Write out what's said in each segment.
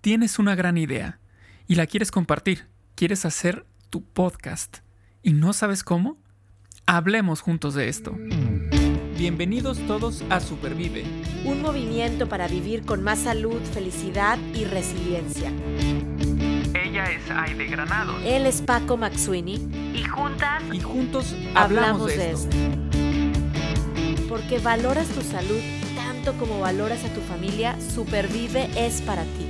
tienes una gran idea y la quieres compartir, quieres hacer tu podcast y no sabes cómo, hablemos juntos de esto. Bienvenidos todos a Supervive, un movimiento para vivir con más salud, felicidad y resiliencia. Ella es Aide Granado. Él es Paco Maxuini. Y juntas y juntos hablamos, de, esto. Porque valoras tu salud tanto como valoras a tu familia, Supervive es para ti.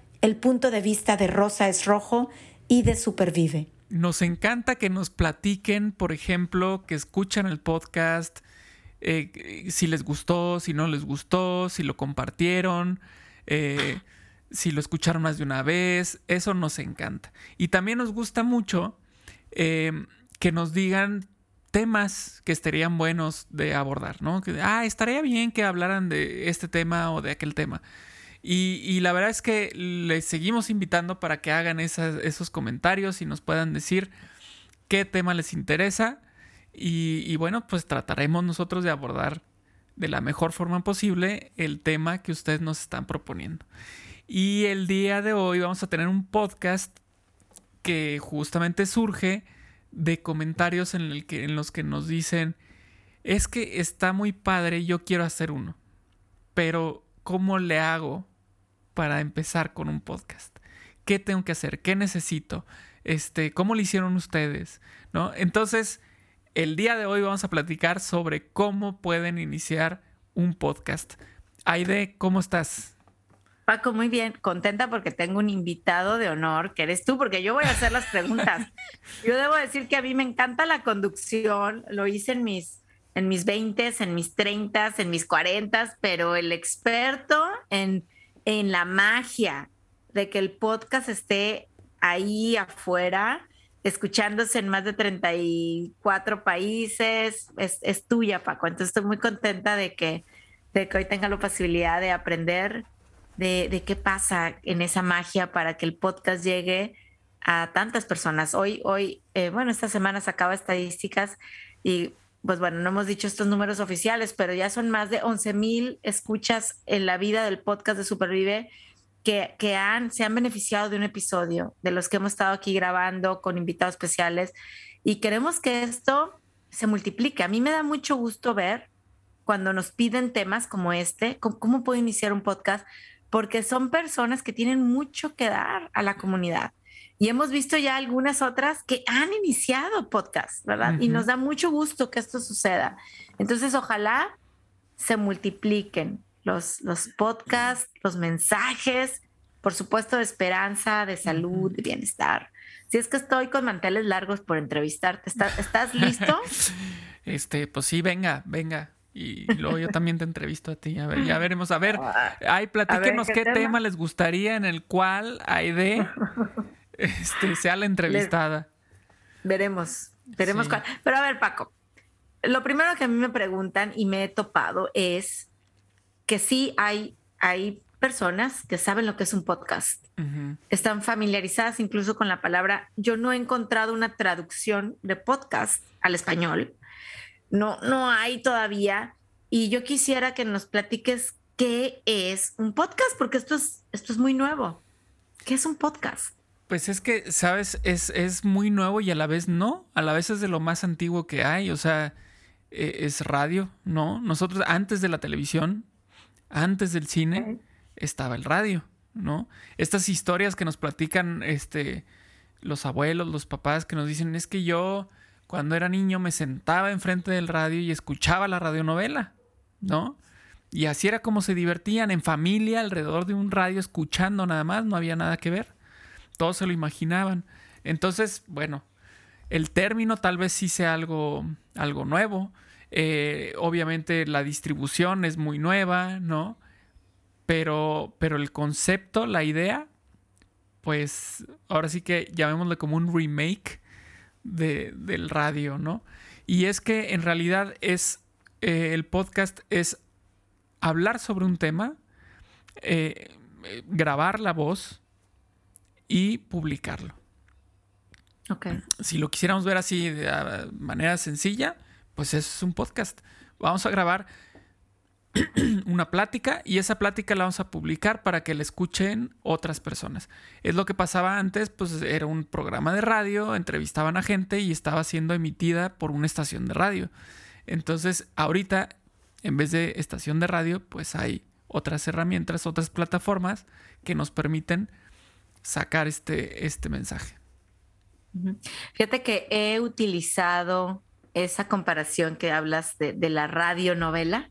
el punto de vista de Rosa es Rojo y de Supervive. Nos encanta que nos platiquen, por ejemplo, que escuchan el podcast, eh, si les gustó, si no les gustó, si lo compartieron, eh, si lo escucharon más de una vez. Eso nos encanta. Y también nos gusta mucho eh, que nos digan temas que estarían buenos de abordar, ¿no? Que, ah, estaría bien que hablaran de este tema o de aquel tema. Y, la verdad es que les seguimos invitando para que hagan esos comentarios y nos puedan decir qué tema les interesa. Y, bueno, pues trataremos nosotros de abordar de la mejor forma posible el tema que ustedes nos están proponiendo. Y el día de hoy vamos a tener un podcast que justamente surge de comentarios en los que nos dicen, es que está muy padre, yo quiero hacer uno, pero ¿cómo le hago para empezar con un podcast? ¿Qué tengo que hacer? ¿Qué necesito? Este, ¿Cómo lo hicieron ustedes? ¿No? Entonces, el día de hoy vamos a platicar sobre cómo pueden iniciar un podcast. Aide, ¿cómo estás? Paco, muy bien, contenta porque tengo un invitado de honor, que eres tú, porque yo voy a hacer las preguntas. yo debo decir que a mí me encanta la conducción, lo hice en mis, en mis 20, en mis 30, en mis 40, pero el experto en, en la magia de que el podcast esté ahí afuera, escuchándose en más de 34 países, es, es tuya, Paco. Entonces estoy muy contenta de que, de que hoy tenga la posibilidad de aprender de, qué pasa en esa magia para que el podcast llegue a tantas personas. Hoy, hoy, eh, bueno, esta semana sacaba estadísticas y pues bueno, no hemos dicho estos números oficiales, pero ya son más de 11 mil escuchas en la vida del podcast de Supervive que, que han, se han beneficiado de un episodio, de los que hemos estado aquí grabando con invitados especiales y queremos que esto se multiplique. A mí me da mucho gusto ver cuando nos piden temas como este, cómo puedo iniciar un podcast, porque son personas que tienen mucho que dar a la comunidad. Y hemos visto ya algunas otras que han iniciado podcasts, ¿verdad? Y nos da mucho gusto que esto suceda. Entonces, ojalá se multipliquen los, los podcasts, los mensajes, por supuesto, de esperanza, de salud, de bienestar. Si es que estoy con manteles largos por entrevistarte, ¿estás, ¿estás listo? este, pues sí, venga, venga. Y luego yo también te entrevisto a ti. A ver, ya veremos. A ver, ay, platíquenos qué, tema? les gustaría en el cual Aide este, sea la entrevistada. veremos, veremos cuál. Pero a ver, Paco, lo primero que a mí me preguntan y me he topado es que sí hay, hay personas que saben lo que es un podcast. Están familiarizadas incluso con la palabra. Yo no he encontrado una traducción de podcast al español no, no hay todavía. Y yo quisiera que nos platiques qué es un podcast, porque esto es, esto es muy nuevo. ¿Qué es un podcast? Pues es que, sabes, es, es muy nuevo y a la vez no, a la vez es de lo más antiguo que hay, o sea, e, es radio, ¿no? Nosotros antes de la televisión, antes del cine, estaba el radio, ¿no? Estas historias que nos platican este, los abuelos, los papás, que nos dicen, es que yo cuando era niño me sentaba enfrente del radio y escuchaba la radionovela, ¿no? Y así era como se divertían en familia alrededor de un radio escuchando nada más, no había nada que ver. Todos se lo imaginaban. Entonces, bueno, el término tal vez sí sea algo, algo nuevo. Eh, obviamente la distribución es muy nueva, ¿no? pero, pero el concepto, la idea, pues ahora sí que llamémosle como un remake del radio, ¿no? Y es que en realidad es, eh, el podcast es hablar sobre un tema, eh, grabar la voz y publicarlo. Okay. Si lo quisiéramos ver así de manera sencilla, pues es un podcast. Vamos a grabar una plática y esa plática la vamos a publicar para que la escuchen otras personas. Es lo que pasaba antes, pues era un programa de radio, entrevistaban a gente y estaba siendo emitida por una estación de radio. Entonces, ahorita, en vez de estación de radio, pues hay otras herramientas, otras plataformas que nos permiten sacar este, este mensaje. Fíjate que he utilizado esa comparación que hablas de, de la radionovela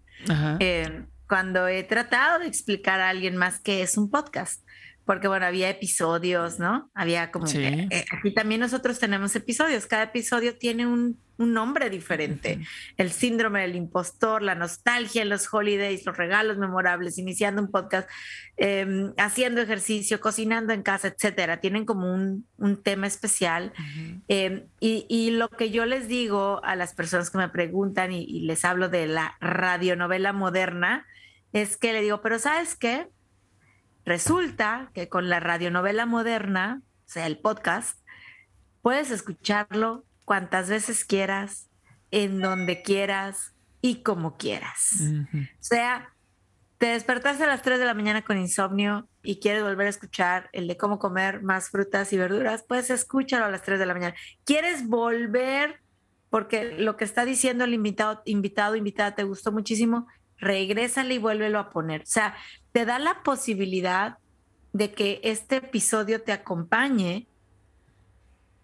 eh, cuando he tratado de explicar a alguien más que es un podcast porque bueno, había episodios, ¿no? Había como... Eh, eh, aquí también nosotros tenemos episodios, cada episodio tiene un, nombre diferente. El síndrome del impostor, la nostalgia en los holidays, los regalos memorables, iniciando un podcast, em, haciendo ejercicio, cocinando en casa, etcétera. Tienen como un, tema especial. Em, y, lo que yo les digo a las personas que me preguntan y, y les hablo de la radionovela moderna, es que le digo, pero ¿sabes qué? Resulta que con la radionovela moderna, o sea, el podcast, puedes escucharlo cuantas veces quieras, en donde quieras y como quieras. O sea, te despertaste a las 3 de la mañana con insomnio y quieres volver a escuchar el de cómo comer más frutas y verduras, pues escúchalo a las 3 de la mañana. ¿Quieres volver? Porque lo que está diciendo el invitado, invitado, invitada, te gustó muchísimo, regrésale y vuélvelo a poner. O sea, te da la posibilidad de que este episodio te acompañe,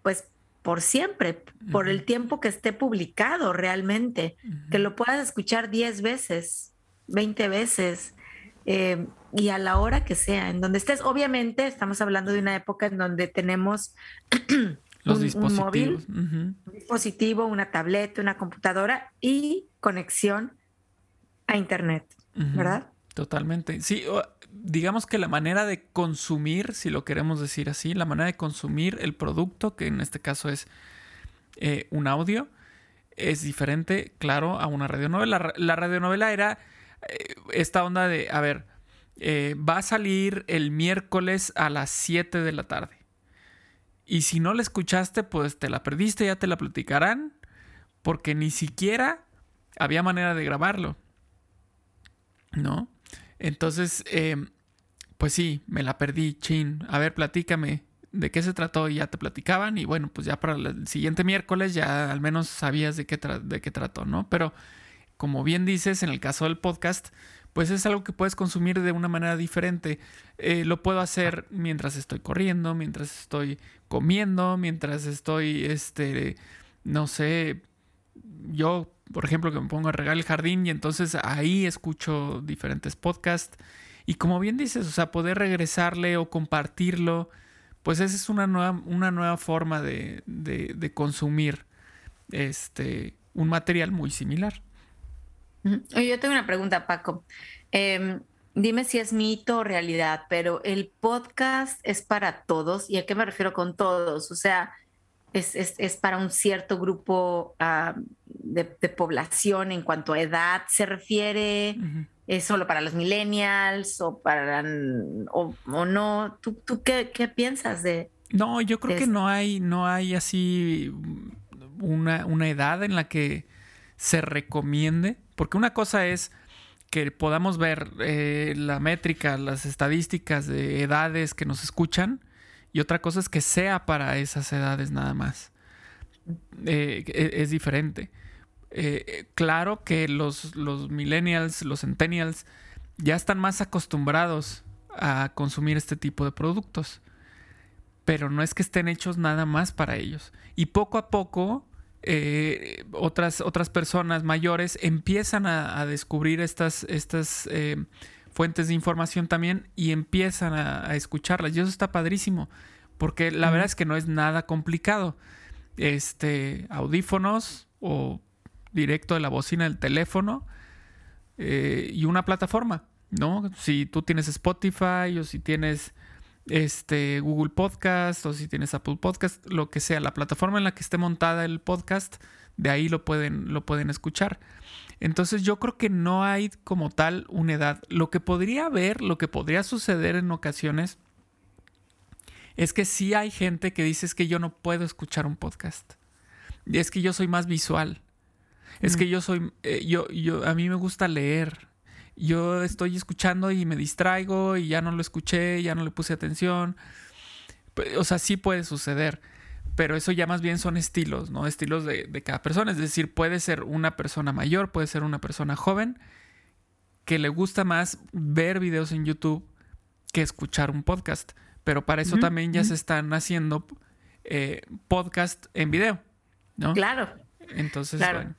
pues por siempre, por el tiempo que esté publicado realmente, que lo puedas escuchar 10 veces, 20 veces. Eh, y a la hora que sea, en donde estés. Obviamente estamos hablando de una época en donde tenemos los dispositivos. móvil, un dispositivo, una tableta, una computadora y conexión a Internet, ¿verdad? Totalmente. Sí, digamos que la manera de consumir, si lo queremos decir así, la manera de consumir el producto, que en este caso es eh, un audio, es diferente, claro, a una radionovela. La, radionovela era eh, esta onda de, a ver, eh, va a salir el miércoles a las 7 de la tarde. Y si no la escuchaste, pues te la perdiste, ya te la platicarán, porque ni siquiera había manera de grabarlo. ¿no? Entonces, em, pues sí, me la perdí, chin. A ver, platícame de qué se trató y ya te platicaban y bueno, pues ya para el siguiente miércoles ya al menos sabías de qué, de qué trató, ¿no? Pero como bien dices, en el caso del podcast, pues es algo que puedes consumir de una manera diferente. Eh, lo puedo hacer mientras estoy corriendo, mientras estoy comiendo, mientras estoy, este, no sé, yo por ejemplo, que me pongo a regar el jardín y entonces ahí escucho diferentes podcasts. Y como bien dices, o sea, poder regresarle o compartirlo, pues esa es una nueva, una nueva forma de, consumir este, un material muy similar. yo tengo una pregunta, Paco. Em, dime si es mito o realidad, pero el podcast es para todos. ¿Y a qué me refiero con todos? O sea, es, para un cierto grupo ah, de, población en cuanto a edad se refiere, es solo para los millennials o para o, no. ¿Tú, tú qué, piensas de? No, yo creo que no hay, no hay así una, una edad en la que se recomiende, porque una cosa es que podamos ver eh, la métrica, las estadísticas de edades que nos escuchan, y otra cosa es que sea para esas edades nada más. Eh, e, es, diferente. Eh, claro que los, los millennials, los centennials, ya están más acostumbrados a consumir este tipo de productos. Pero no es que estén hechos nada más para ellos. Y poco a poco, eh, otras, otras personas mayores empiezan a, descubrir estas, estas fuentes de información también y empiezan a, escucharlas. Y eso está padrísimo, porque la verdad es que no es nada complicado. Este, audífonos o directo de la bocina del teléfono eh, y una plataforma. ¿no? Si tú tienes Spotify o si tienes este Google Podcast o si tienes Apple Podcast, lo que sea, la plataforma en la que esté montada el podcast, de ahí lo pueden, lo pueden escuchar. Entonces yo creo que no hay como tal una edad. Lo que podría haber, lo que podría suceder en ocasiones, es que sí hay gente que dice es que yo no puedo escuchar un podcast. Y es que yo soy más visual. Es que yo soy, eh, yo, yo, a mí me gusta leer. Yo estoy escuchando y me distraigo y ya no lo escuché, ya no le puse atención. O sea, sí puede suceder. Pero eso ya más bien son estilos, ¿no? Estilos de, de cada persona. Es decir, puede ser una persona mayor, puede ser una persona joven que le gusta más ver videos en YouTube que escuchar un podcast. Pero para eso también ya se están haciendo eh, podcast en video, ¿no? Claro. Entonces, bueno.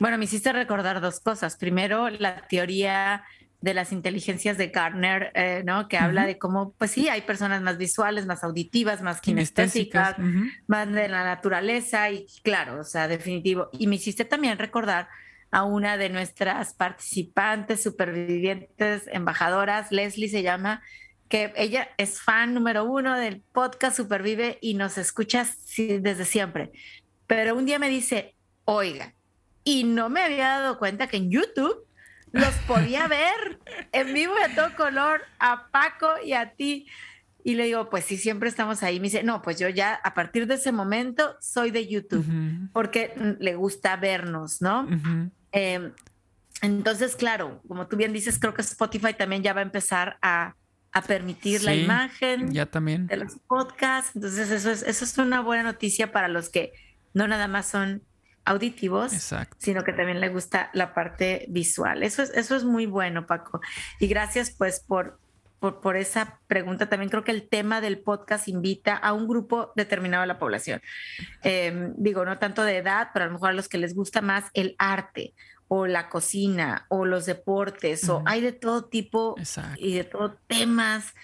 Bueno, me hiciste recordar dos cosas. Primero, la teoría de las inteligencias de Gardner, eh, ¿no? Que habla de cómo, pues sí, hay personas más visuales, más auditivas, más kinestésicas, más de la naturaleza y claro, o sea, definitivo. Y me hiciste también recordar a una de nuestras participantes, supervivientes, embajadoras, Leslie se llama, que ella es fan número uno del podcast Supervive y nos escucha desde siempre. Pero un día me dice, oiga, y no me había dado cuenta que en YouTube los podía ver en vivo de todo color a Paco y a ti. Y le digo, pues sí, siempre estamos ahí. Me dice, no, pues yo ya a partir de ese momento soy de YouTube, porque le gusta vernos, ¿no? Em, entonces, claro, como tú bien dices, creo que Spotify también ya va a empezar a, permitir la imagen ya también. de los podcasts. Entonces, eso es, eso es una buena noticia para los que no nada más son auditivos, sino que también le gusta la parte visual. Eso es, eso es muy bueno, Paco. Y gracias pues por, por, esa pregunta. También creo que el tema del podcast invita a un grupo determinado de la población. Em, digo, no tanto de edad, pero a lo mejor a los que les gusta más el arte o la cocina o los deportes o hay de todo tipo y de todo temas.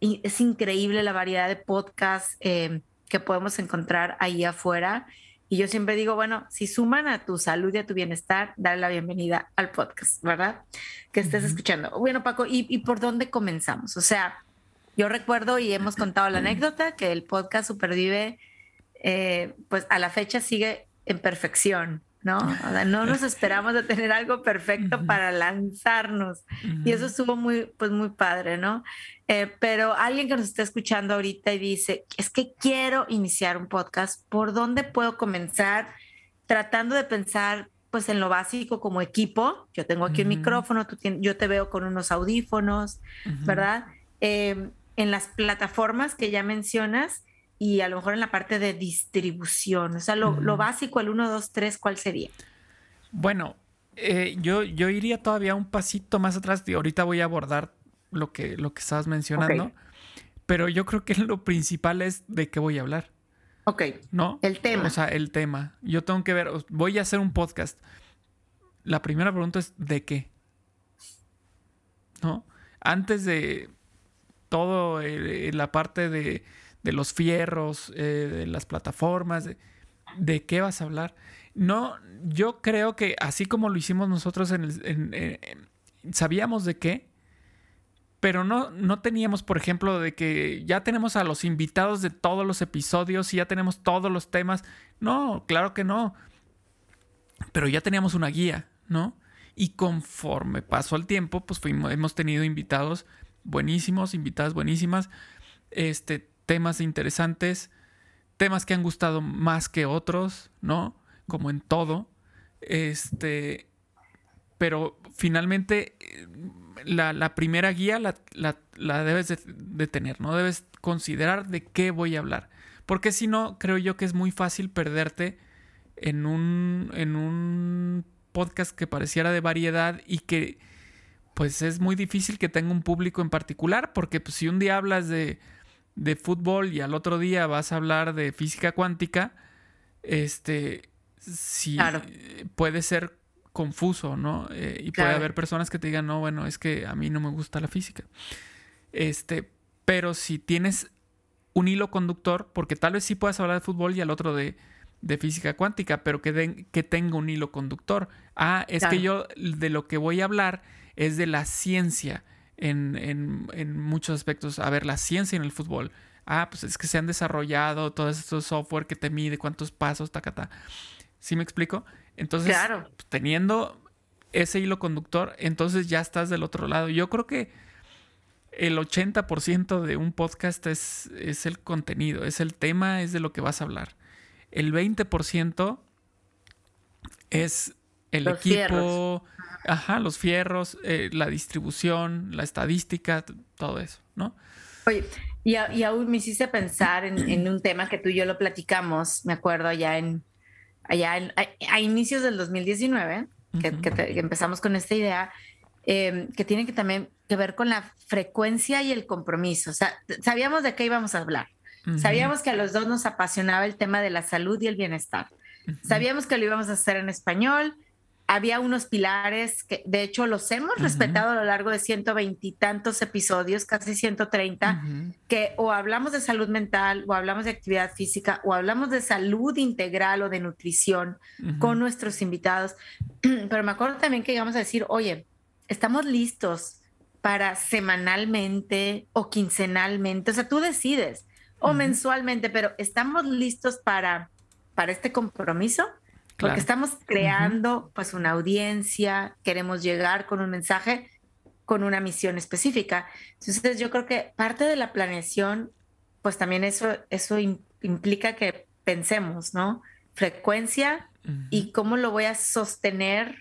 Y es increíble la variedad de podcasts em, que podemos encontrar ahí afuera. Y yo siempre digo, bueno, si suman a tu salud y a tu bienestar, dale la bienvenida al podcast, ¿verdad? Que estés escuchando. Bueno, Paco, ¿y, por dónde comenzamos? O sea, yo recuerdo y hemos contado la anécdota que el podcast Supervive, eh, pues a la fecha sigue en perfección. ¿No? no nos esperamos de tener algo perfecto para lanzarnos. Y eso estuvo muy, pues muy padre, ¿no? Eh, pero alguien que nos está escuchando ahorita y dice, es que quiero iniciar un podcast, ¿por dónde puedo comenzar? Tratando de pensar, pues en lo básico como equipo. Yo tengo aquí un micrófono, tú yo te veo con unos audífonos, ¿verdad? Eh, en las plataformas que ya mencionas, y a lo mejor en la parte de distribución. O sea, lo, básico, el 1, 2, 3, ¿cuál sería? Bueno, eh, yo, yo iría todavía un pasito más atrás y ahorita voy a abordar lo que, lo que estabas mencionando. Pero yo creo que lo principal es de qué voy a hablar. Ok. ¿No? El tema. O sea, el tema. Yo tengo que ver, voy a hacer un podcast. La primera pregunta es ¿de qué? ¿No? Antes de todo eh, la parte de de los fierros, eh, de las plataformas, de, qué vas a hablar. No, yo creo que así como lo hicimos nosotros en, el, sabíamos de qué, pero no, no teníamos, por ejemplo, de que ya tenemos a los invitados de todos los episodios y ya tenemos todos los temas. No, claro que no. Pero ya teníamos una guía, ¿no? Y conforme pasó el tiempo, pues fuimos, hemos tenido invitados buenísimos, invitadas buenísimas. Este, temas interesantes, temas que han gustado más que otros, ¿no? Como en todo. Este, pero finalmente la, primera guía la, debes de, tener, ¿no? Debes considerar de qué voy a hablar. Porque si no, creo yo que es muy fácil perderte en un, en un podcast que pareciera de variedad y que pues es muy difícil que tenga un público en particular, porque pues, si un día hablas de de fútbol y al otro día vas a hablar de física cuántica, este, sí puede ser confuso, ¿no? Eh, y puede haber personas que te digan, no, bueno, es que a mí no me gusta la física. Este, pero si tienes un hilo conductor, porque tal vez sí puedas hablar de fútbol y al otro de, física cuántica, pero que, que tenga un hilo conductor. Ah, es que yo de lo que voy a hablar es de la ciencia en, en, muchos aspectos. A ver, la ciencia en el fútbol. Ah, pues es que se han desarrollado todos estos software que te mide cuántos pasos, tacata. ¿Sí me explico? Entonces, pues, teniendo ese hilo conductor, entonces ya estás del otro lado. Yo creo que el 80% de un podcast es, es el contenido, es el tema, es de lo que vas a hablar. El 20% es el equipo, ajá, los fierros, eh, la distribución, la estadística, todo eso, ¿no? Oye, y, aún me hiciste pensar en, un tema que tú y yo lo platicamos, me acuerdo allá en, allá a, inicios del 2019, que, empezamos con esta idea, em, que tiene que también que ver con la frecuencia y el compromiso. O sea, sabíamos de qué íbamos a hablar. Sabíamos que a los dos nos apasionaba el tema de la salud y el bienestar. Sabíamos que lo íbamos a hacer en español. Había unos pilares que, de hecho, los hemos respetado a lo largo de ciento veintitantos episodios, casi 130, que o hablamos de salud mental, o hablamos de actividad física, o hablamos de salud integral o de nutrición con nuestros invitados. Pero me acuerdo también que íbamos a decir, oye, estamos listos para semanalmente o quincenalmente, o sea, tú decides, o mensualmente, pero estamos listos para, para este compromiso, porque estamos creando pues una audiencia, queremos llegar con un mensaje, con una misión específica. Entonces yo creo que parte de la planeación, pues también eso, eso implica que pensemos, ¿no? Frecuencia y cómo lo voy a sostener,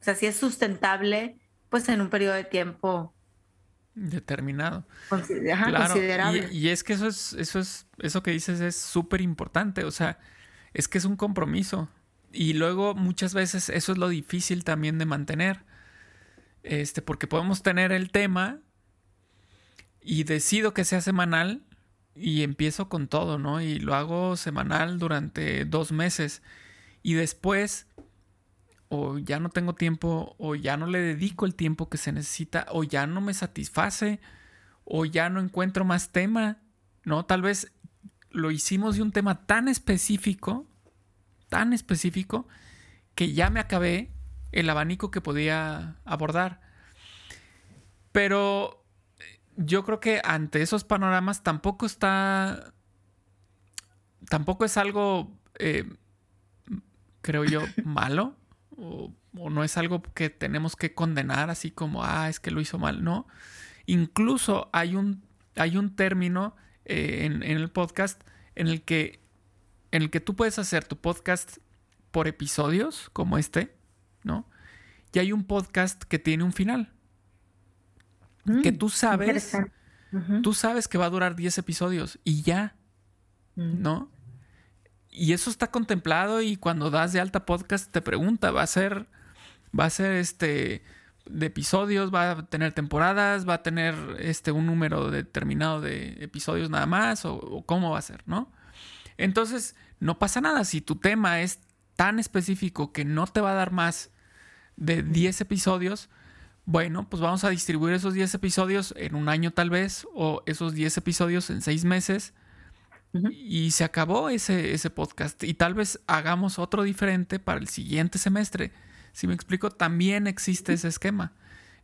o sea, si es sustentable, pues en un periodo de tiempo determinado. considerable. Y, es que eso es, eso es, eso que dices es súper importante. O sea, es que es un compromiso. Y luego muchas veces eso es lo difícil también de mantener. Este, porque podemos tener el tema y decido que sea semanal y empiezo con todo, ¿no? Y lo hago semanal durante dos meses. Y después o ya no tengo tiempo, o ya no le dedico el tiempo que se necesita, o ya no me satisface, o ya no encuentro más tema, ¿no? Tal vez lo hicimos de un tema tan específico, tan específico, que ya me acabé el abanico que podía abordar. Pero yo creo que ante esos panoramas tampoco está, tampoco es algo, eh, creo yo, malo o, no es algo que tenemos que condenar así como, ah, es que lo hizo mal, no. Incluso hay un, hay un término eh, en, el podcast en el, que, en el que tú puedes hacer tu podcast por episodios, como este, ¿no? Y hay un podcast que tiene un final. que mm, tú sabes, tú sabes que va a durar 10 episodios y ya, mm. ¿no? Y eso está contemplado y cuando das de alta podcast te pregunta, va a ser, va a ser este de episodios, va a tener temporadas, va a tener este un número determinado de episodios nada más o, cómo va a ser, ¿no? Entonces, no pasa nada si tu tema es tan específico que no te va a dar más de 10 episodios, bueno, pues vamos a distribuir esos 10 episodios en un año tal vez o esos 10 episodios en 6 meses y se acabó ese, ese podcast. Y tal vez hagamos otro diferente para el siguiente semestre. Si me explico, también existe ese esquema.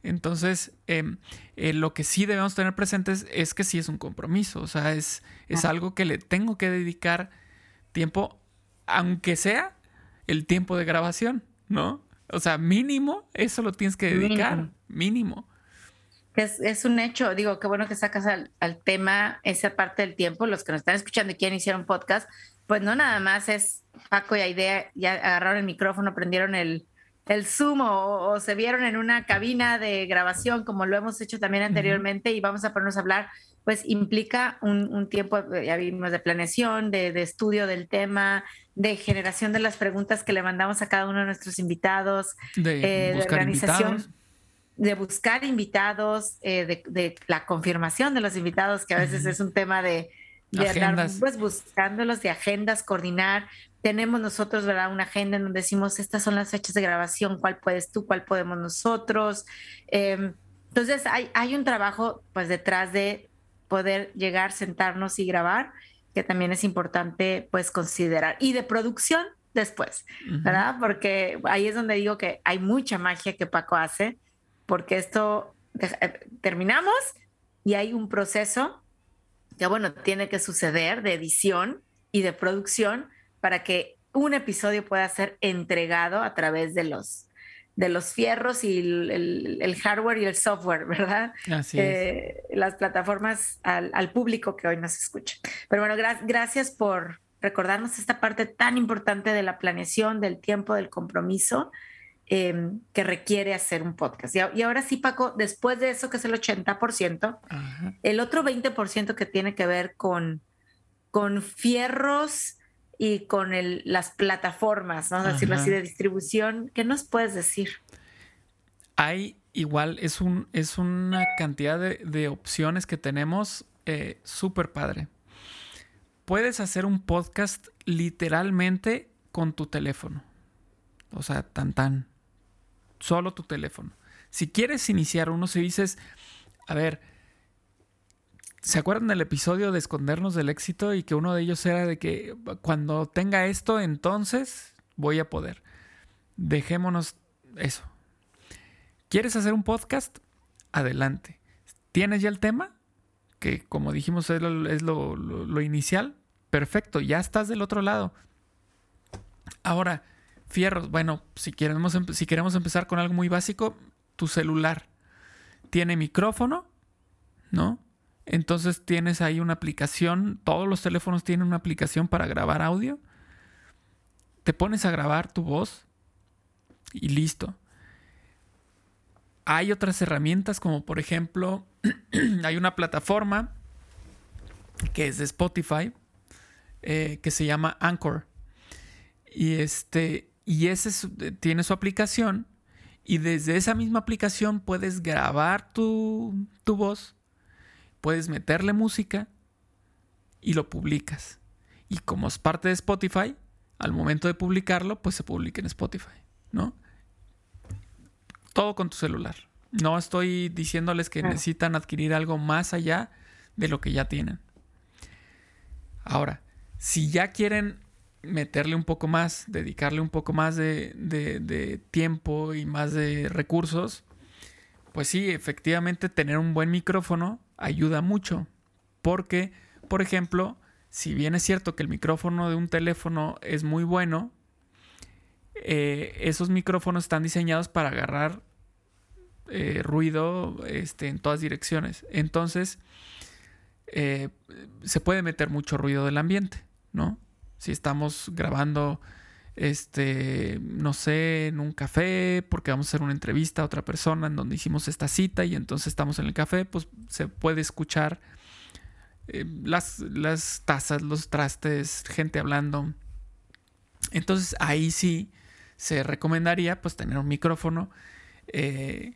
Entonces, em, eh, lo que sí debemos tener presentes es que sí es un compromiso. O sea, es, es algo que le tengo que dedicar tiempo, aunque sea el tiempo de grabación, ¿no? O sea, mínimo, eso lo tienes que dedicar, mínimo es, es, un hecho, digo, qué bueno que sacas al, tema esa parte del tiempo, los que nos están escuchando y quieren iniciar un podcast, pues no nada más es Paco y Aidea, ya agarraron el micrófono, prendieron el, el Zoom o, se vieron en una cabina de grabación, como lo hemos hecho también anteriormente, y vamos a ponernos a hablar, pues implica un, un tiempo, ya vimos, de planeación, de, de, estudio del tema, de generación de las preguntas que le mandamos a cada uno de nuestros invitados, de, eh, organización de buscar invitados, eh, de, la confirmación de los invitados, que a veces es un tema de, de andar pues, buscándolos, de agendas, coordinar. Tenemos nosotros, ¿verdad? Una agenda en donde decimos, estas son las fechas de grabación, cuál puedes tú, cuál podemos nosotros. Em, entonces, hay, hay un trabajo pues detrás de poder llegar, sentarnos y grabar, que también es importante pues considerar. Y de producción después, ¿verdad? Porque ahí es donde digo que hay mucha magia que Paco hace porque esto eh, terminamos y hay un proceso que, bueno, tiene que suceder de edición y de producción para que un episodio pueda ser entregado a través de los de los fierros y el, hardware y el software, ¿verdad? Así es. Eh, las plataformas al, público que hoy nos escucha. Pero bueno, gracias por recordarnos esta parte tan importante de la planeación, del tiempo, del compromiso em, que requiere hacer un podcast. Y, ahora sí, Paco, después de eso, que es el 80%, el otro 20% que tiene que ver con, con fierros y con las plataformas, ¿no? decirlo así, de distribución. ¿Qué nos puedes decir? Hay igual, es, un, es una cantidad de, opciones que tenemos eh, súper padre. Puedes hacer un podcast literalmente con tu teléfono. O sea, tan tan. Solo tu teléfono. Si quieres iniciar uno, si dices, a ver, ¿Se acuerdan del episodio de escondernos del éxito y que uno de ellos era de que cuando tenga esto, entonces voy a poder? Dejémonos eso. ¿Quieres hacer un podcast? Adelante. ¿Tienes ya el tema? Que como dijimos es lo, inicial. Perfecto, ya estás del otro lado. Ahora, fierros. Bueno, si queremos, si queremos empezar con algo muy básico, tu celular tiene micrófono, ¿no? Entonces tienes ahí una aplicación, todos los teléfonos tienen una aplicación para grabar audio. Te pones a grabar tu voz y listo. Hay otras herramientas como por ejemplo, hay una plataforma que es de Spotify eh, que se llama Anchor. Y este, y ese tiene su aplicación y desde esa misma aplicación puedes grabar tu, tu voz puedes meterle música y lo publicas. Y como es parte de Spotify, al momento de publicarlo, pues se publica en Spotify, ¿no? Todo con tu celular. No estoy diciéndoles que necesitan adquirir algo más allá de lo que ya tienen. Ahora, si ya quieren meterle un poco más, dedicarle un poco más de, de, tiempo y más de recursos, pues sí, efectivamente tener un buen micrófono ayuda mucho. Porque, por ejemplo, si bien es cierto que el micrófono de un teléfono es muy bueno, eh, esos micrófonos están diseñados para agarrar eh, ruido este, en todas direcciones. Entonces, eh, se puede meter mucho ruido del ambiente, ¿no? Si estamos grabando este, no sé, en un café, porque vamos a hacer una entrevista a otra persona en donde hicimos esta cita y entonces estamos en el café, pues se puede escuchar eh, las, las tazas, los trastes, gente hablando. Entonces ahí sí se recomendaría pues tener un micrófono eh,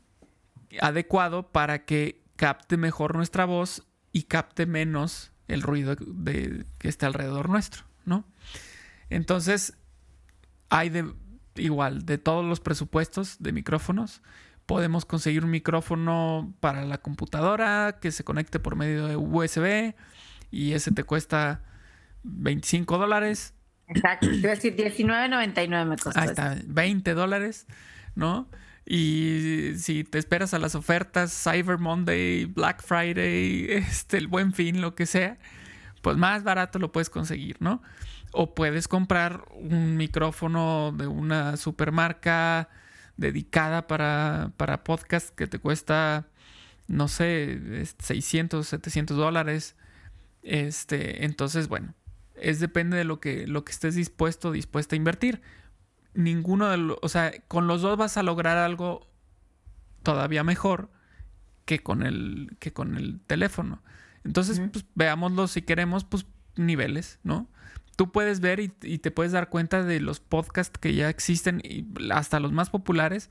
adecuado para que capte mejor nuestra voz y capte menos el ruido de, que está alrededor nuestro, ¿no? Entonces, hay de igual, de todos los presupuestos de micrófonos. Podemos conseguir un micrófono para la computadora que se conecte por medio de USB y ese te cuesta 25 dólares. Exacto, a decir 19.99 me costó. Ahí está, 20 dólares, ¿no? Y si te esperas a las ofertas Cyber Monday, Black Friday, este, el Buen Fin, lo que sea, pues más barato lo puedes conseguir, ¿no? O puedes comprar un micrófono de una supermarca dedicada para, para podcast que te cuesta, no sé, 600, 700 dólares. Este, entonces, bueno, es depende de lo que, lo que estés dispuesto, dispuesta a invertir. Ninguno de los, o sea, con los dos vas a lograr algo todavía mejor que con el, que con el teléfono. Entonces, pues veámoslo si queremos, pues niveles, ¿no? Tú puedes ver y, te puedes dar cuenta de los podcasts que ya existen, y hasta los más populares.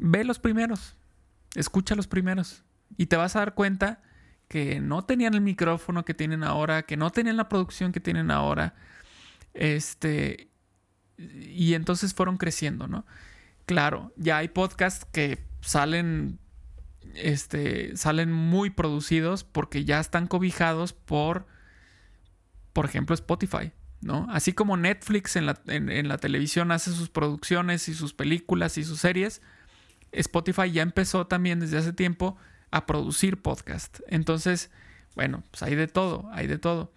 Ve los primeros, escucha los primeros y te vas a dar cuenta que no tenían el micrófono que tienen ahora, que no tenían la producción que tienen ahora. Este, y entonces fueron creciendo, ¿no? Claro, ya hay podcasts que salen este, salen muy producidos porque ya están cobijados por por ejemplo, Spotify, ¿no? Así como Netflix en la, televisión hace sus producciones y sus películas y sus series, Spotify ya empezó también desde hace tiempo a producir podcast. Entonces, bueno, pues hay de todo, hay de todo.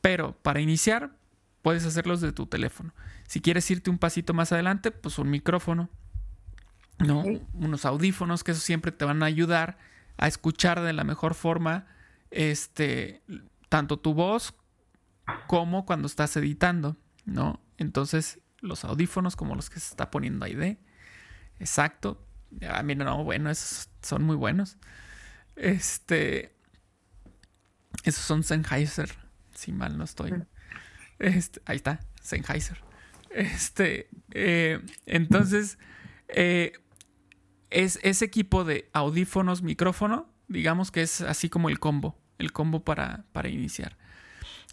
Pero para iniciar, puedes hacerlos de tu teléfono. Si quieres irte un pasito más adelante, pues un micrófono, ¿no? Unos audífonos, que eso siempre te van a ayudar a escuchar de la mejor forma, este, tanto tu voz como cuando estás editando, ¿no? Entonces, los audífonos como los que se está poniendo ahí de. Exacto. Ah, mira, no, bueno, esos son muy buenos. Este. Esos son Sennheiser, si mal no estoy. Este, ahí está, Sennheiser. Este. Eh, entonces. Eh, es ese equipo de audífonos, micrófono, digamos que es así como el combo. El combo para, para iniciar.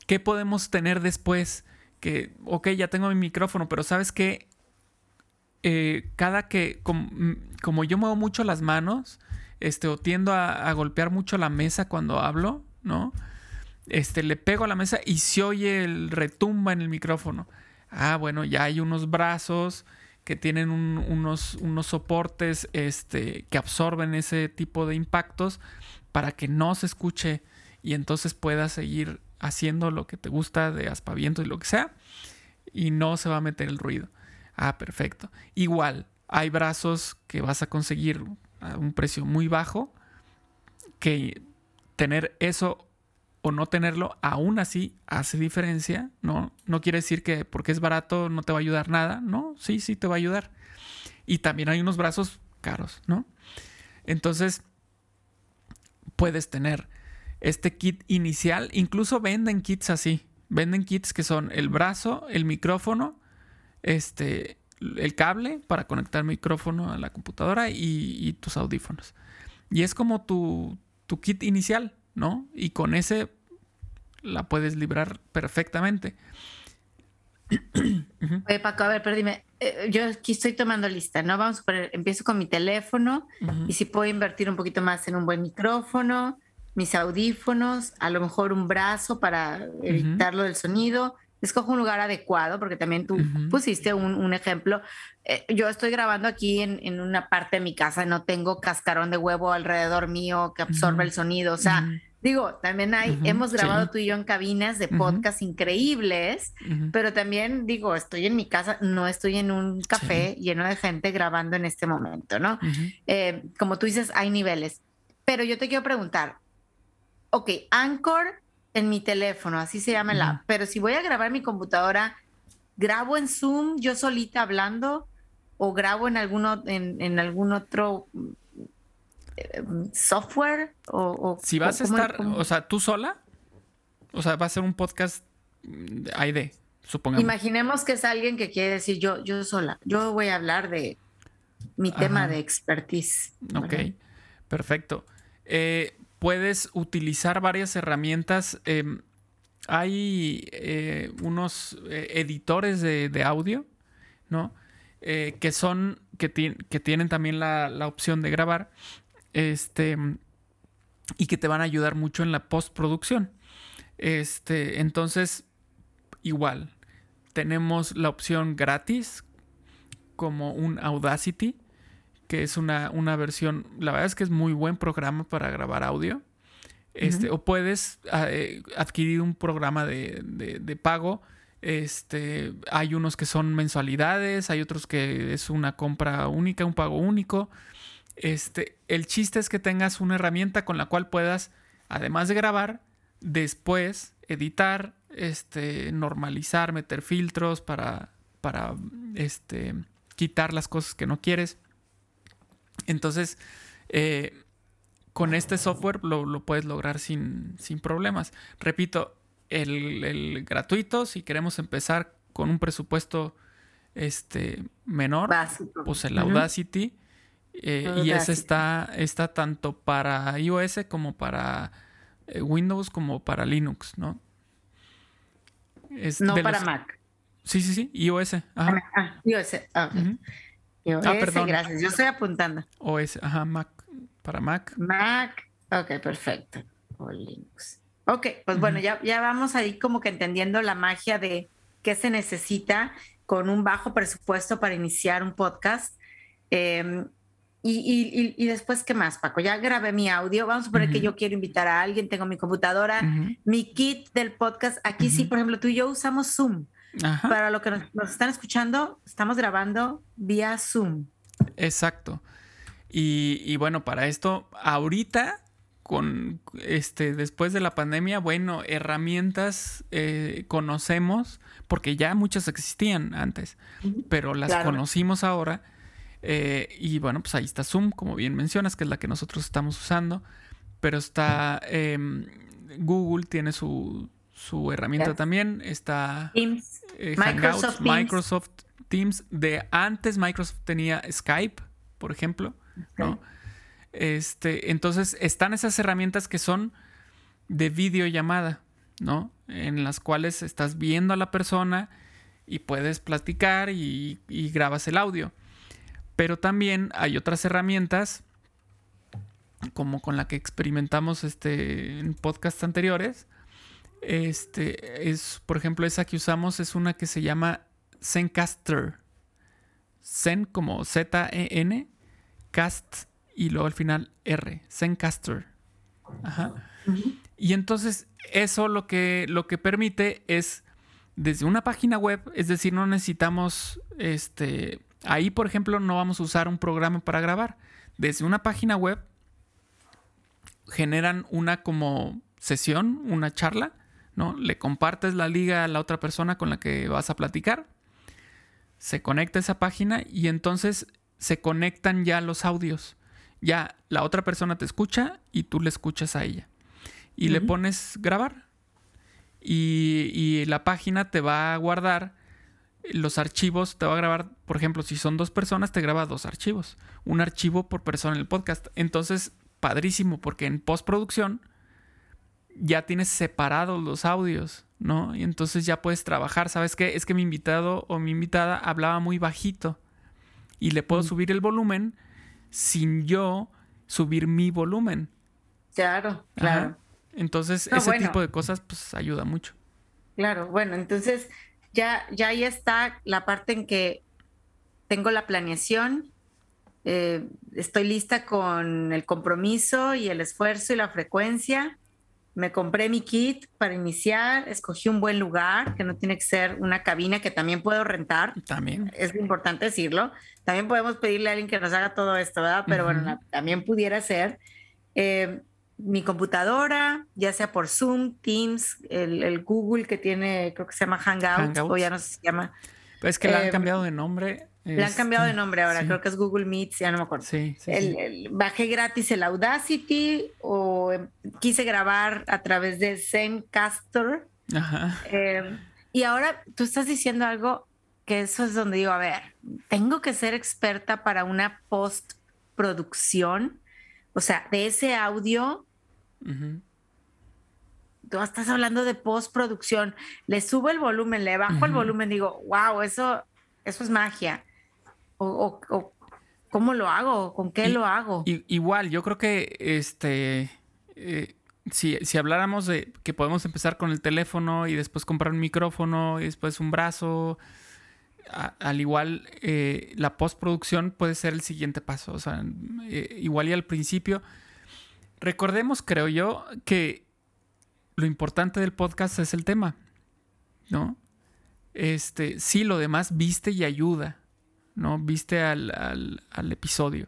¿Qué podemos tener después? Que, ok, ya tengo mi micrófono, pero ¿sabes qué? Eh, cada que, como, yo muevo mucho las manos, este, o tiendo a, golpear mucho la mesa cuando hablo, ¿no? Este, le pego a la mesa y se oye el retumba en el micrófono. Ah, bueno, ya hay unos brazos que tienen unos, unos soportes este, que absorben ese tipo de impactos para que no se escuche y entonces puedas seguir haciendo lo que te gusta de aspaviento y lo que sea, y no se va a meter el ruido. Ah, perfecto. Igual, hay brazos que vas a conseguir a un precio muy bajo, que tener eso o no tenerlo, aún así hace diferencia, ¿no? No quiere decir que porque es barato no te va a ayudar nada, ¿no? Sí, sí te va a ayudar. Y también hay unos brazos caros, ¿no? Entonces, puedes tener este kit inicial. Incluso venden kits así. Venden kits que son el brazo, el micrófono, este, el cable para conectar el micrófono a la computadora y, tus audífonos. Y es como tu, tu, kit inicial, ¿no? Y con ese la puedes librar perfectamente. Oye, Paco, a ver, pero dime, eh, yo aquí estoy tomando lista, ¿no? Vamos a poner, empiezo con mi teléfono y si puedo invertir un poquito más en un buen micrófono, mis audífonos, a lo mejor un brazo para evitarlo del sonido. Escojo un lugar adecuado, porque también tú pusiste un, ejemplo. Eh, yo estoy grabando aquí en, una parte de mi casa, no tengo cascarón de huevo alrededor mío que absorbe el sonido. O sea, digo, también hay, hemos grabado tú y yo en cabinas de podcast increíbles, pero también digo, estoy en mi casa, no estoy en un café lleno de gente grabando en este momento, ¿no? Eh, como tú dices, hay niveles. Pero yo te quiero preguntar, ok, Anchor en mi teléfono, así se llama la, pero si voy a grabar en mi computadora, grabo en Zoom yo solita hablando o grabo en, alguno, en, algún otro eh, software o, si vas a estar, o sea, tú sola, o sea, va a ser un podcast de, supongamos. Imaginemos que es alguien que quiere decir yo, yo sola, yo voy a hablar de mi tema de expertise. Ok, perfecto. Eh, puedes utilizar varias herramientas. Em, hay eh, unos eh, editores de, audio, ¿no? Eh, que son, que, tienen también la, opción de grabar, este, y que te van a ayudar mucho en la postproducción. Este, entonces, igual, tenemos la opción gratis, como un Audacity, que es una, una, versión, la verdad es que es muy buen programa para grabar audio. Este, O puedes ah, eh, adquirir un programa de, de, pago. Este, hay unos que son mensualidades, hay otros que es una compra única, un pago único. Este, el chiste es que tengas una herramienta con la cual puedas, además de grabar, después editar, este, normalizar, meter filtros para, para este, quitar las cosas que no quieres. Entonces, eh, con este software lo, puedes lograr sin, problemas. Repito, el, gratuito, si queremos empezar con un presupuesto este, menor, pues el Audacity. Eh, y ese está, está tanto para iOS como para eh, Windows como para Linux, ¿no? no para Mac. Sí, sí, sí, iOS. Ah, ah, iOS. Ah, Ah, perdón. gracias. Yo estoy apuntando. OS, ajá, Mac. Para Mac. Mac. Ok, perfecto. O Linux. Ok, pues bueno, ya, ya vamos ahí como que entendiendo la magia de qué se necesita con un bajo presupuesto para iniciar un podcast. Em, y, y, después, ¿qué más, Paco? Ya grabé mi audio. Vamos a suponer que yo quiero invitar a alguien, tengo mi computadora, mi kit del podcast. Aquí sí, por ejemplo, tú y yo usamos Zoom. Para lo que nos, están escuchando, estamos grabando vía Zoom. Exacto. Y, y, bueno, para esto, ahorita, con este, después de la pandemia, bueno, herramientas eh, conocemos, porque ya muchas existían antes, pero las conocimos ahora eh, y bueno, pues ahí está Zoom, como bien mencionas, que es la que nosotros estamos usando. Pero está em, Google, tiene su, su herramienta también. Está Teams. Eh, Microsoft, Teams. Microsoft Teams. De antes Microsoft tenía Skype, por ejemplo. ¿no? Este, entonces están esas herramientas que son de videollamada, ¿no? En las cuales estás viendo a la persona y puedes platicar y grabas el audio. Pero también hay otras herramientas, como con la que experimentamos este, en podcasts anteriores. Este es, por ejemplo, esa que usamos es una que se llama Zencaster. Zen como Z-E-N, cast y luego al final R. Zencaster. Ajá. Y entonces eso lo que, lo que permite es desde una página web, es decir, no necesitamos este, Ahí, por ejemplo, no vamos a usar un programa para grabar. Desde una página web generan una como sesión, una charla, ¿no? Le compartes la liga a la otra persona con la que vas a platicar. Se conecta esa página y entonces se conectan ya los audios. Ya la otra persona te escucha y tú le escuchas a ella. Y le pones grabar. Y, y la página te va a guardar los archivos te va a grabar, por ejemplo, si son dos personas, te graba dos archivos. Un archivo por persona en el podcast. Entonces, padrísimo, porque en postproducción ya tienes separados los audios, ¿no? Y entonces ya puedes trabajar. ¿Sabes qué? Es que mi invitado o mi invitada hablaba muy bajito. Y le puedo mm. subir el volumen sin yo subir mi volumen. Claro, claro. Entonces, ese tipo de cosas, pues ayuda mucho. Claro, bueno, entonces ya, ya ahí está la parte en que tengo la planeación, eh, estoy lista con el compromiso y el esfuerzo y la frecuencia. Me compré mi kit para iniciar, escogí un buen lugar, que no tiene que ser una cabina que también puedo rentar. También. Es importante decirlo. También podemos pedirle a alguien que nos haga todo esto, ¿verdad? Pero bueno, también pudiera ser. Eh, mi computadora, ya sea por Zoom, Teams, el, Google que tiene, creo que se llama Hangouts, o ya no se llama. Pues es que le han cambiado de nombre. Le han cambiado de nombre ahora, creo que es Google Meets, ya no me acuerdo. Sí, sí, bajé gratis el Audacity o em, quise grabar a través de Zencaster. Ajá. Em, y ahora tú estás diciendo algo que eso es donde digo, a ver, tengo que ser experta para una postproducción. O sea, de ese audio Tú estás hablando de postproducción. Le subo el volumen, le bajo el volumen, digo, wow, eso, eso es magia. O, ¿cómo lo hago? ¿Con qué lo hago? igual, yo creo que este. Eh, si, si, habláramos de que podemos empezar con el teléfono y después comprar un micrófono y después un brazo, al igual eh, la postproducción puede ser el siguiente paso. O sea, eh, igual y al principio recordemos, creo yo, que lo importante del podcast es el tema, ¿no? Este, sí, lo demás viste y ayuda, ¿no? Viste al, episodio.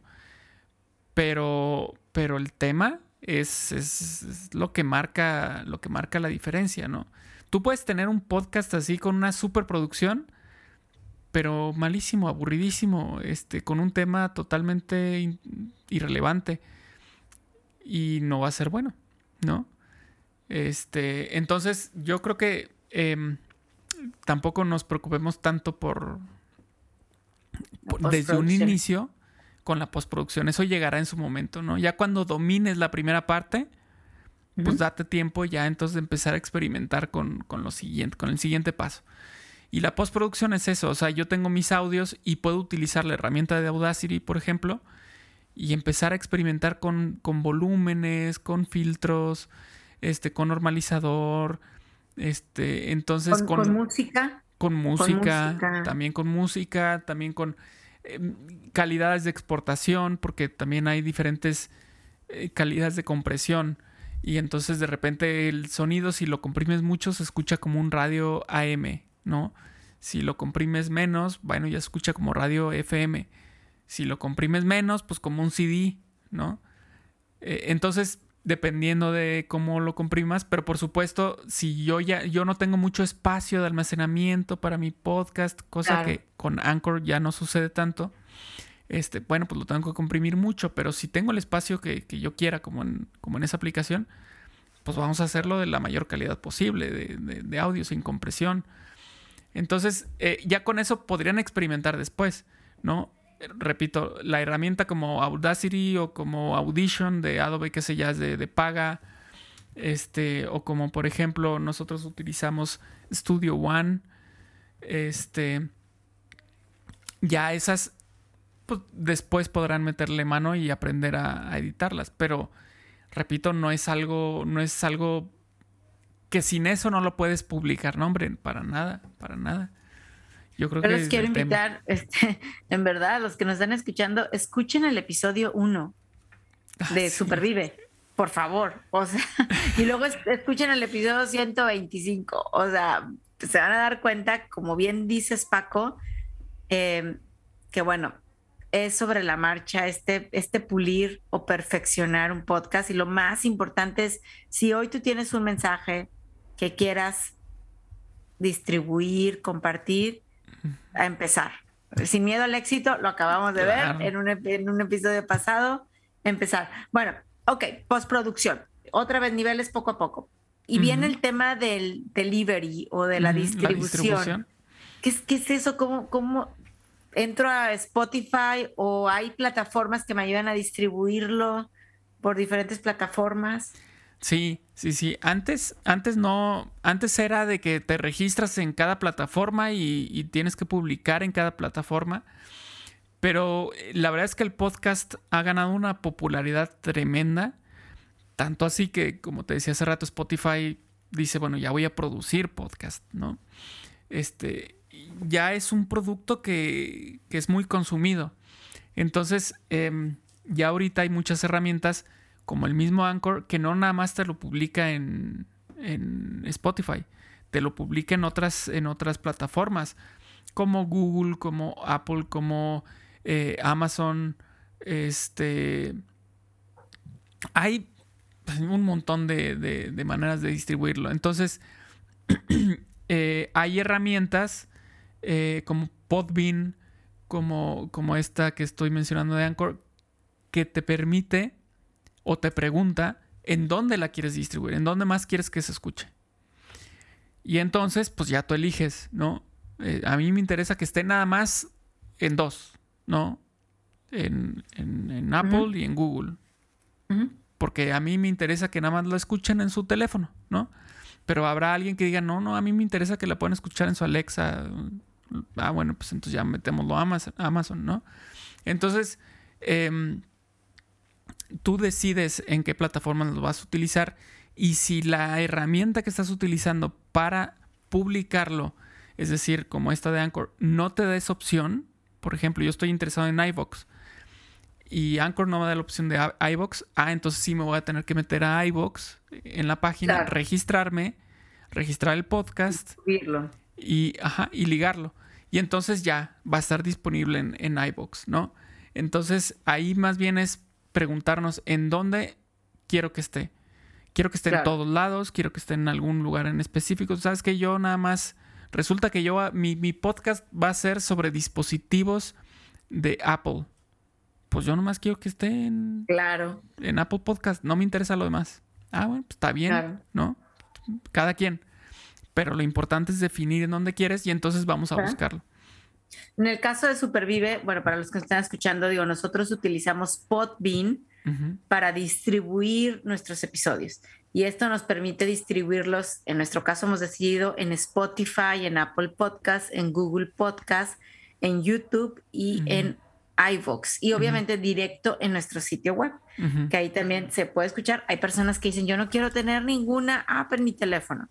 Pero, pero el tema es, es, lo que marca, lo que marca la diferencia, ¿no? Tú puedes tener un podcast así con una superproducción, pero malísimo, aburridísimo, este, con un tema totalmente irrelevante y no va a ser bueno, ¿no? Este, entonces yo creo que em, tampoco nos preocupemos tanto por, desde un inicio con la postproducción. Eso llegará en su momento, ¿no? Ya cuando domines la primera parte, pues date tiempo ya entonces de empezar a experimentar con, con, lo siguiente, con el siguiente paso. Y la postproducción es eso, o sea, yo tengo mis audios y puedo utilizar la herramienta de Audacity, por ejemplo, y empezar a experimentar con, volúmenes, con filtros, este, con normalizador, este, entonces con, música. Con música, también con música, también con em, calidades de exportación, porque también hay diferentes eh, calidades de compresión. Y entonces de repente el sonido, si lo comprimes mucho, se escucha como un radio AM, ¿no? Si lo comprimes menos, bueno, ya escucha como radio FM. Si lo comprimes menos, pues como un CD, ¿no? Eh, entonces, dependiendo de cómo lo comprimas, pero por supuesto, si yo ya yo no tengo mucho espacio de almacenamiento para mi podcast, cosa que con Anchor ya no sucede tanto, este, bueno, pues lo tengo que comprimir mucho, pero si tengo el espacio que, yo quiera, como en, como en esa aplicación, pues vamos a hacerlo de la mayor calidad posible, de audio sin compresión. Entonces, eh, ya con eso podrían experimentar después, ¿no? Repito, la herramienta como Audacity o como Audition de Adobe, que sé ya es de, paga, este, o como por ejemplo nosotros utilizamos Studio One, este, ya esas pues, después podrán meterle mano y aprender a, a, editarlas, pero repito, no es algo, no es algo que sin eso no lo puedes publicar, no, hombre, para nada, para nada. Yo creo Pero que les quiero invitar, este, en verdad, los que nos están escuchando, escuchen el episodio 1 ah, de Supervive, por favor. O sea, y luego escuchen el episodio 125. O sea, se van a dar cuenta, como bien dices, Paco, em, que bueno, es sobre la marcha este, este pulir o perfeccionar un podcast. Y lo más importante es, si hoy tú tienes un mensaje, que quieras distribuir, compartir, a empezar. Sin miedo al éxito, lo acabamos de ver en un, en un episodio pasado, empezar. Bueno, ok, postproducción. Otra vez niveles poco a poco. Y viene el tema del delivery o de la distribución. ¿Qué, es, ¿Qué, es, eso? ¿Cómo, ¿Cómo entro a Spotify o hay plataformas que me ayudan a distribuirlo por diferentes plataformas? Sí, sí, sí. Antes, antes no, antes era de que te registras en cada plataforma y, tienes que publicar en cada plataforma. Pero eh, la verdad es que el podcast ha ganado una popularidad tremenda. Tanto así que, como te decía hace rato, Spotify dice, bueno, ya voy a producir podcast, ¿no? Este, ya es un producto que, es muy consumido. Entonces, em, ya ahorita hay muchas herramientas como el mismo Anchor, que no nada más te lo publica en, Spotify, te lo publica en otras, en otras plataformas, como Google, como Apple, como eh, Amazon. Este. Hay un montón de, maneras de distribuirlo. Entonces, eh, hay herramientas eh, como Podbean, como, como esta que estoy mencionando de Anchor, que te permite o te pregunta en dónde la quieres distribuir, en dónde más quieres que se escuche. Y entonces, pues ya tú eliges, ¿no? Eh, a mí me interesa que esté nada más en dos, ¿no? En, Apple y en Google. Porque a mí me interesa que nada más lo escuchen en su teléfono, ¿no? Pero habrá alguien que diga, no, no, a mí me interesa que la puedan escuchar en su Alexa. Ah, bueno, pues entonces ya metémoslo a Amazon, Amazon ¿no? Entonces, eh, tú decides en qué plataforma lo vas a utilizar y si la herramienta que estás utilizando para publicarlo, es decir, como esta de Anchor, no te da esa opción, por ejemplo, yo estoy interesado en iVox y Anchor no me da la opción de iVox, ah, entonces sí me voy a tener que meter a iVox en la página, registrarme, registrar el podcast y, ajá, y ligarlo. Y entonces ya va a estar disponible en, en iVox, ¿no? Entonces ahí más bien es preguntarnos en dónde quiero que esté. Quiero que esté en todos lados, quiero que esté en algún lugar en específico. Sabes que yo nada más, resulta que yo, mi, mi podcast va a ser sobre dispositivos de Apple. Pues yo nomás quiero que esté en, claro. en Apple Podcast, no me interesa lo demás. Ah, bueno, pues está bien, ¿no? Cada quien. Pero lo importante es definir en dónde quieres y entonces vamos a buscarlo. En el caso de Supervive, bueno, para los que están escuchando, digo, nosotros utilizamos Podbean para distribuir nuestros episodios. Y esto nos permite distribuirlos, en nuestro caso hemos decidido en Spotify, en Apple Podcast, en Google Podcast, en YouTube y en iVoox. Y obviamente directo en nuestro sitio web, que ahí también se puede escuchar. Hay personas que dicen, yo no quiero tener ninguna app en mi teléfono.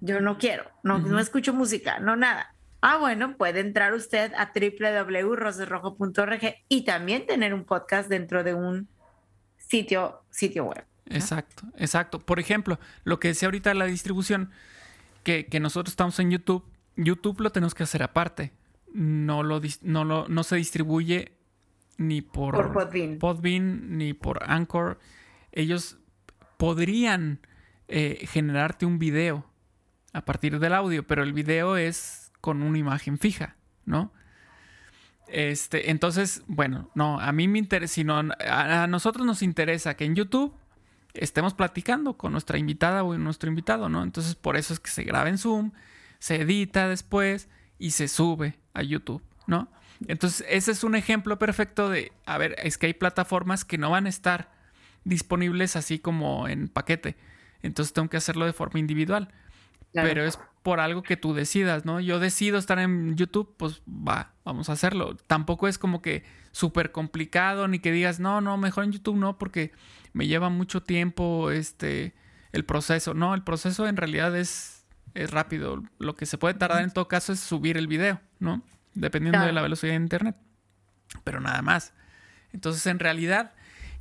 Yo no quiero, no, no escucho música, no nada Ah, bueno, puede entrar usted a www.rosesrojo.org y también tener un podcast dentro de un sitio, sitio web. Exacto, exacto. Por ejemplo, lo que decía ahorita la distribución, que, nosotros estamos en YouTube, YouTube lo tenemos que hacer aparte. No, lo, no, lo, no se distribuye ni por, Podbean. ni por Anchor. Ellos podrían eh, generarte un video a partir del audio, pero el video es con una imagen fija, ¿no? Este, entonces, bueno, no, a mí me interesa, sino a, nosotros nos interesa que en YouTube estemos platicando con nuestra invitada o nuestro invitado, ¿no? Entonces, por eso es que se graba en Zoom, se edita después y se sube a YouTube, ¿no? Entonces, ese es un ejemplo perfecto de, a ver, es que hay plataformas que no van a estar disponibles así como en paquete. Entonces tengo que hacerlo de forma individual. Pero es por algo que tú decidas, ¿no? Yo decido estar en YouTube, pues va, vamos a hacerlo. Tampoco es como que súper complicado, ni que digas, no, no, mejor en YouTube no, porque me lleva mucho tiempo este, el proceso. No, el proceso en realidad es, es rápido. Lo que se puede tardar en todo caso es subir el video, ¿no? Dependiendo de la velocidad de internet. Pero nada más. Entonces, en realidad,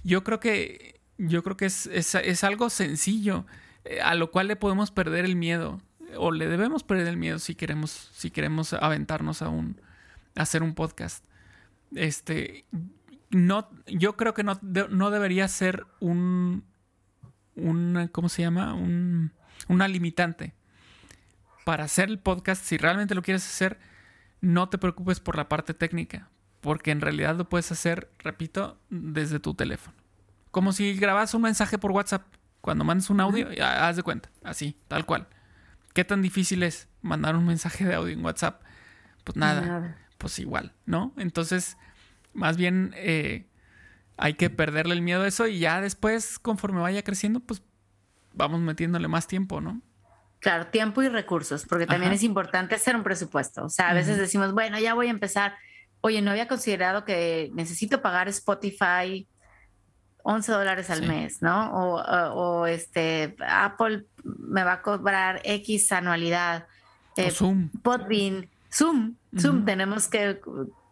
yo creo que, yo creo que es, es algo sencillo. Eh, a lo cual le podemos perder el miedo o le debemos perder el miedo si queremos si queremos aventarnos a un hacer un podcast. Este no yo creo que no, no debería ser un un ¿cómo se llama? un una limitante. Para hacer el podcast, si realmente lo quieres hacer, no te preocupes por la parte técnica, porque en realidad lo puedes hacer, repito, desde tu teléfono. Como si grabas un mensaje por WhatsApp cuando mandes un audio, haz de cuenta, así, tal cual. ¿Qué tan difícil es mandar un mensaje de audio en WhatsApp? Pues nada, pues igual, ¿no? Entonces, más bien eh, hay que perderle el miedo a eso y ya después, conforme vaya creciendo, pues vamos metiéndole más tiempo, ¿no? Claro, tiempo y recursos, porque también es importante hacer un presupuesto. O sea, a veces decimos, bueno, ya voy a empezar. Oye, no había considerado que necesito pagar Spotify 11 dólares al mes, ¿no? O, este, Apple me va a cobrar X anualidad. Eh, Zoom. Podbean, Zoom, Zoom, tenemos que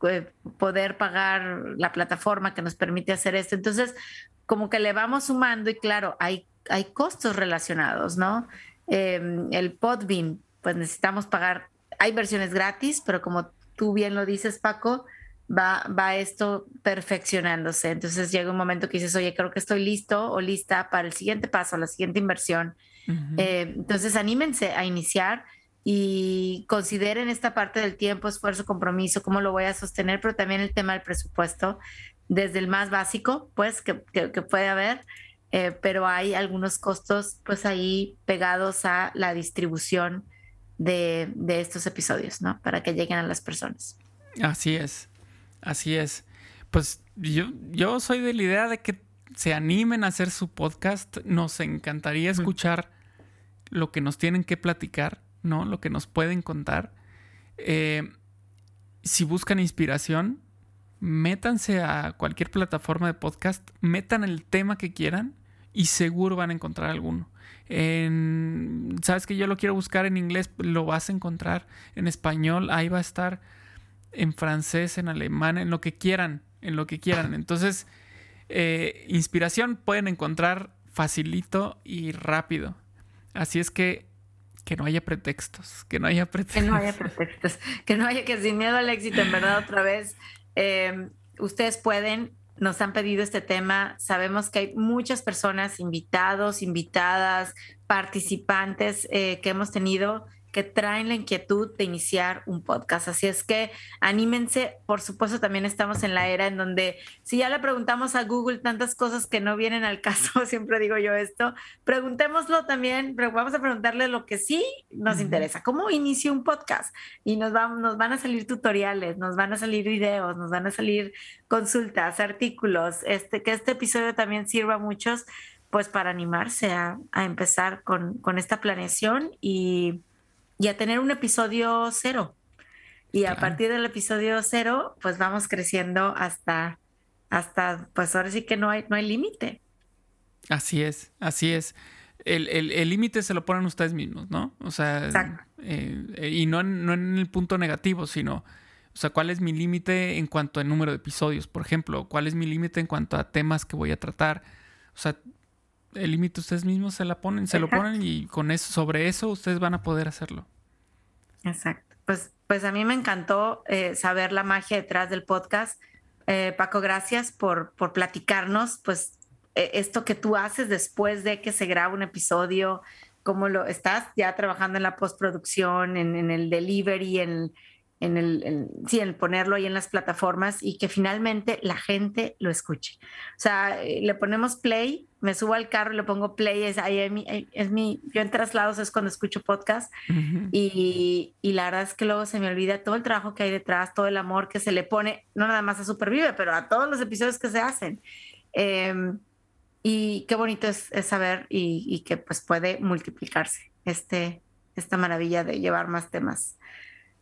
eh, poder pagar la plataforma que nos permite hacer esto. Entonces, como que le vamos sumando y claro, hay, hay costos relacionados, ¿no? Em, el Podbean, pues necesitamos pagar, hay versiones gratis, pero como tú bien lo dices, Paco, va, va esto perfeccionándose. Entonces llega un momento que dices, oye, creo que estoy listo o lista para el siguiente paso, la siguiente inversión. Eh, entonces anímense a iniciar y consideren esta parte del tiempo, esfuerzo, compromiso, cómo lo voy a sostener, pero también el tema del presupuesto, desde el más básico, pues, que, puede haber, eh, pero hay algunos costos, pues, ahí pegados a la distribución de, de estos episodios, ¿no? Para que lleguen a las personas. Así es. Así es. Pues yo, yo soy de la idea de que se animen a hacer su podcast. Nos encantaría escuchar lo que nos tienen que platicar, ¿no? Lo que nos pueden contar. Eh, si buscan inspiración, métanse a cualquier plataforma de podcast, metan el tema que quieran y seguro van a encontrar alguno. Sabes que yo lo quiero buscar en inglés, lo vas a encontrar en español, ahí va a estar en francés, en alemán, en lo que quieran, en lo que quieran. Entonces, eh, inspiración pueden encontrar facilito y rápido. Así es que que no haya pretextos, que no haya pretextos. Que no haya pretextos, que no haya que sin miedo al éxito, en verdad, otra vez. Em, ustedes pueden, nos han pedido este tema, sabemos que hay muchas personas, invitados, invitadas, participantes eh, que hemos tenido que traen la inquietud de iniciar un podcast. Así es que anímense, por supuesto también estamos en la era en donde si ya le preguntamos a Google tantas cosas que no vienen al caso, siempre digo yo esto, preguntémoslo también, pero vamos a preguntarle lo que sí nos interesa, ¿cómo inicio un podcast? Y nos, nos van a salir tutoriales, nos van a salir videos, nos van a salir consultas, artículos, este, que este episodio también sirva a muchos pues para animarse a, empezar con, con esta planeación y y a tener un episodio cero. Y a partir del episodio cero, pues vamos creciendo hasta, hasta, pues ahora sí que no hay, no hay límite. Así es, así es. El límite se lo ponen ustedes mismos, ¿no? O sea, Eh, y no en, no en el punto negativo, sino, o sea, cuál es mi límite en cuanto a número de episodios, por ejemplo, cuál es mi límite en cuanto a temas que voy a tratar. O sea, el límite ustedes mismos se la ponen, se lo ponen y con eso, sobre eso ustedes van a poder hacerlo. Exacto. Pues, pues a mí me encantó eh, saber la magia detrás del podcast. Eh, Paco, gracias por, por platicarnos, pues e, esto que tú haces después de que se graba un episodio, cómo lo estás ya trabajando en la postproducción, en, en el delivery, en, en el, sí, en ponerlo ahí en las plataformas y que finalmente la gente lo escuche. O sea, eh, le ponemos play, me subo al carro, le pongo play, es, ahí es, mi, es mi, yo en traslados es cuando escucho podcast y, y, la verdad es que luego se me olvida todo el trabajo que hay detrás, todo el amor que se le pone, no nada más a Supervive, pero a todos los episodios que se hacen. Em, y qué bonito es, saber y, y, que pues puede multiplicarse este, esta maravilla de llevar más temas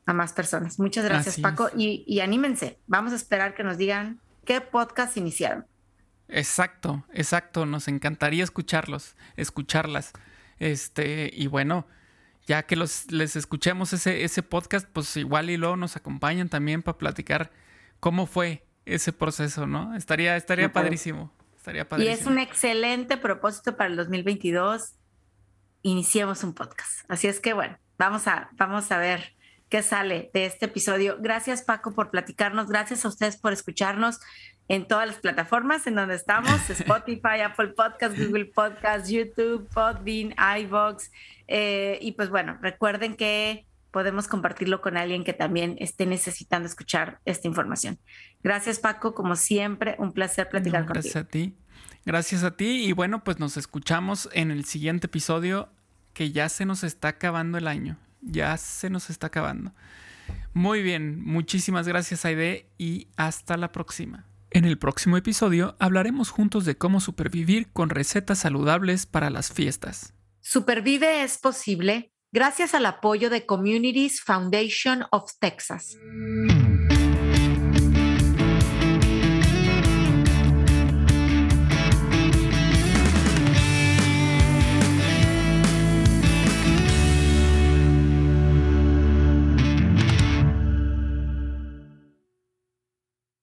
a más personas. Muchas gracias, Paco. Y, anímense, vamos a esperar que nos digan qué podcast iniciaron. Exacto, exacto. Nos encantaría escucharlos, escucharlas. Este, y bueno, ya que los, les escuchemos ese, ese podcast, pues igual y luego nos acompañan también para platicar cómo fue ese proceso, ¿no? Estaría, estaría padrísimo. Estaría padrísimo. Y es un excelente propósito para el 2022. Iniciemos un podcast. Así es que bueno, vamos a, vamos a ver que sale de este episodio. Gracias Paco por platicarnos, gracias a ustedes por escucharnos en todas las plataformas en donde estamos, Spotify, Apple Podcast, Google Podcast, YouTube, Podbean, iVoox. Eh, y pues bueno, recuerden que podemos compartirlo con alguien que también esté necesitando escuchar esta información. Gracias Paco, como siempre, un placer platicar contigo. Gracias a ti. Gracias a ti y bueno, pues nos escuchamos en el siguiente episodio que ya se nos está acabando el año ya se nos está acabando. Muy bien, muchísimas gracias Aide y hasta la próxima. En el próximo episodio hablaremos juntos de cómo supervivir con recetas saludables para las fiestas. Supervive es posible gracias al apoyo de Communities Foundation of Texas.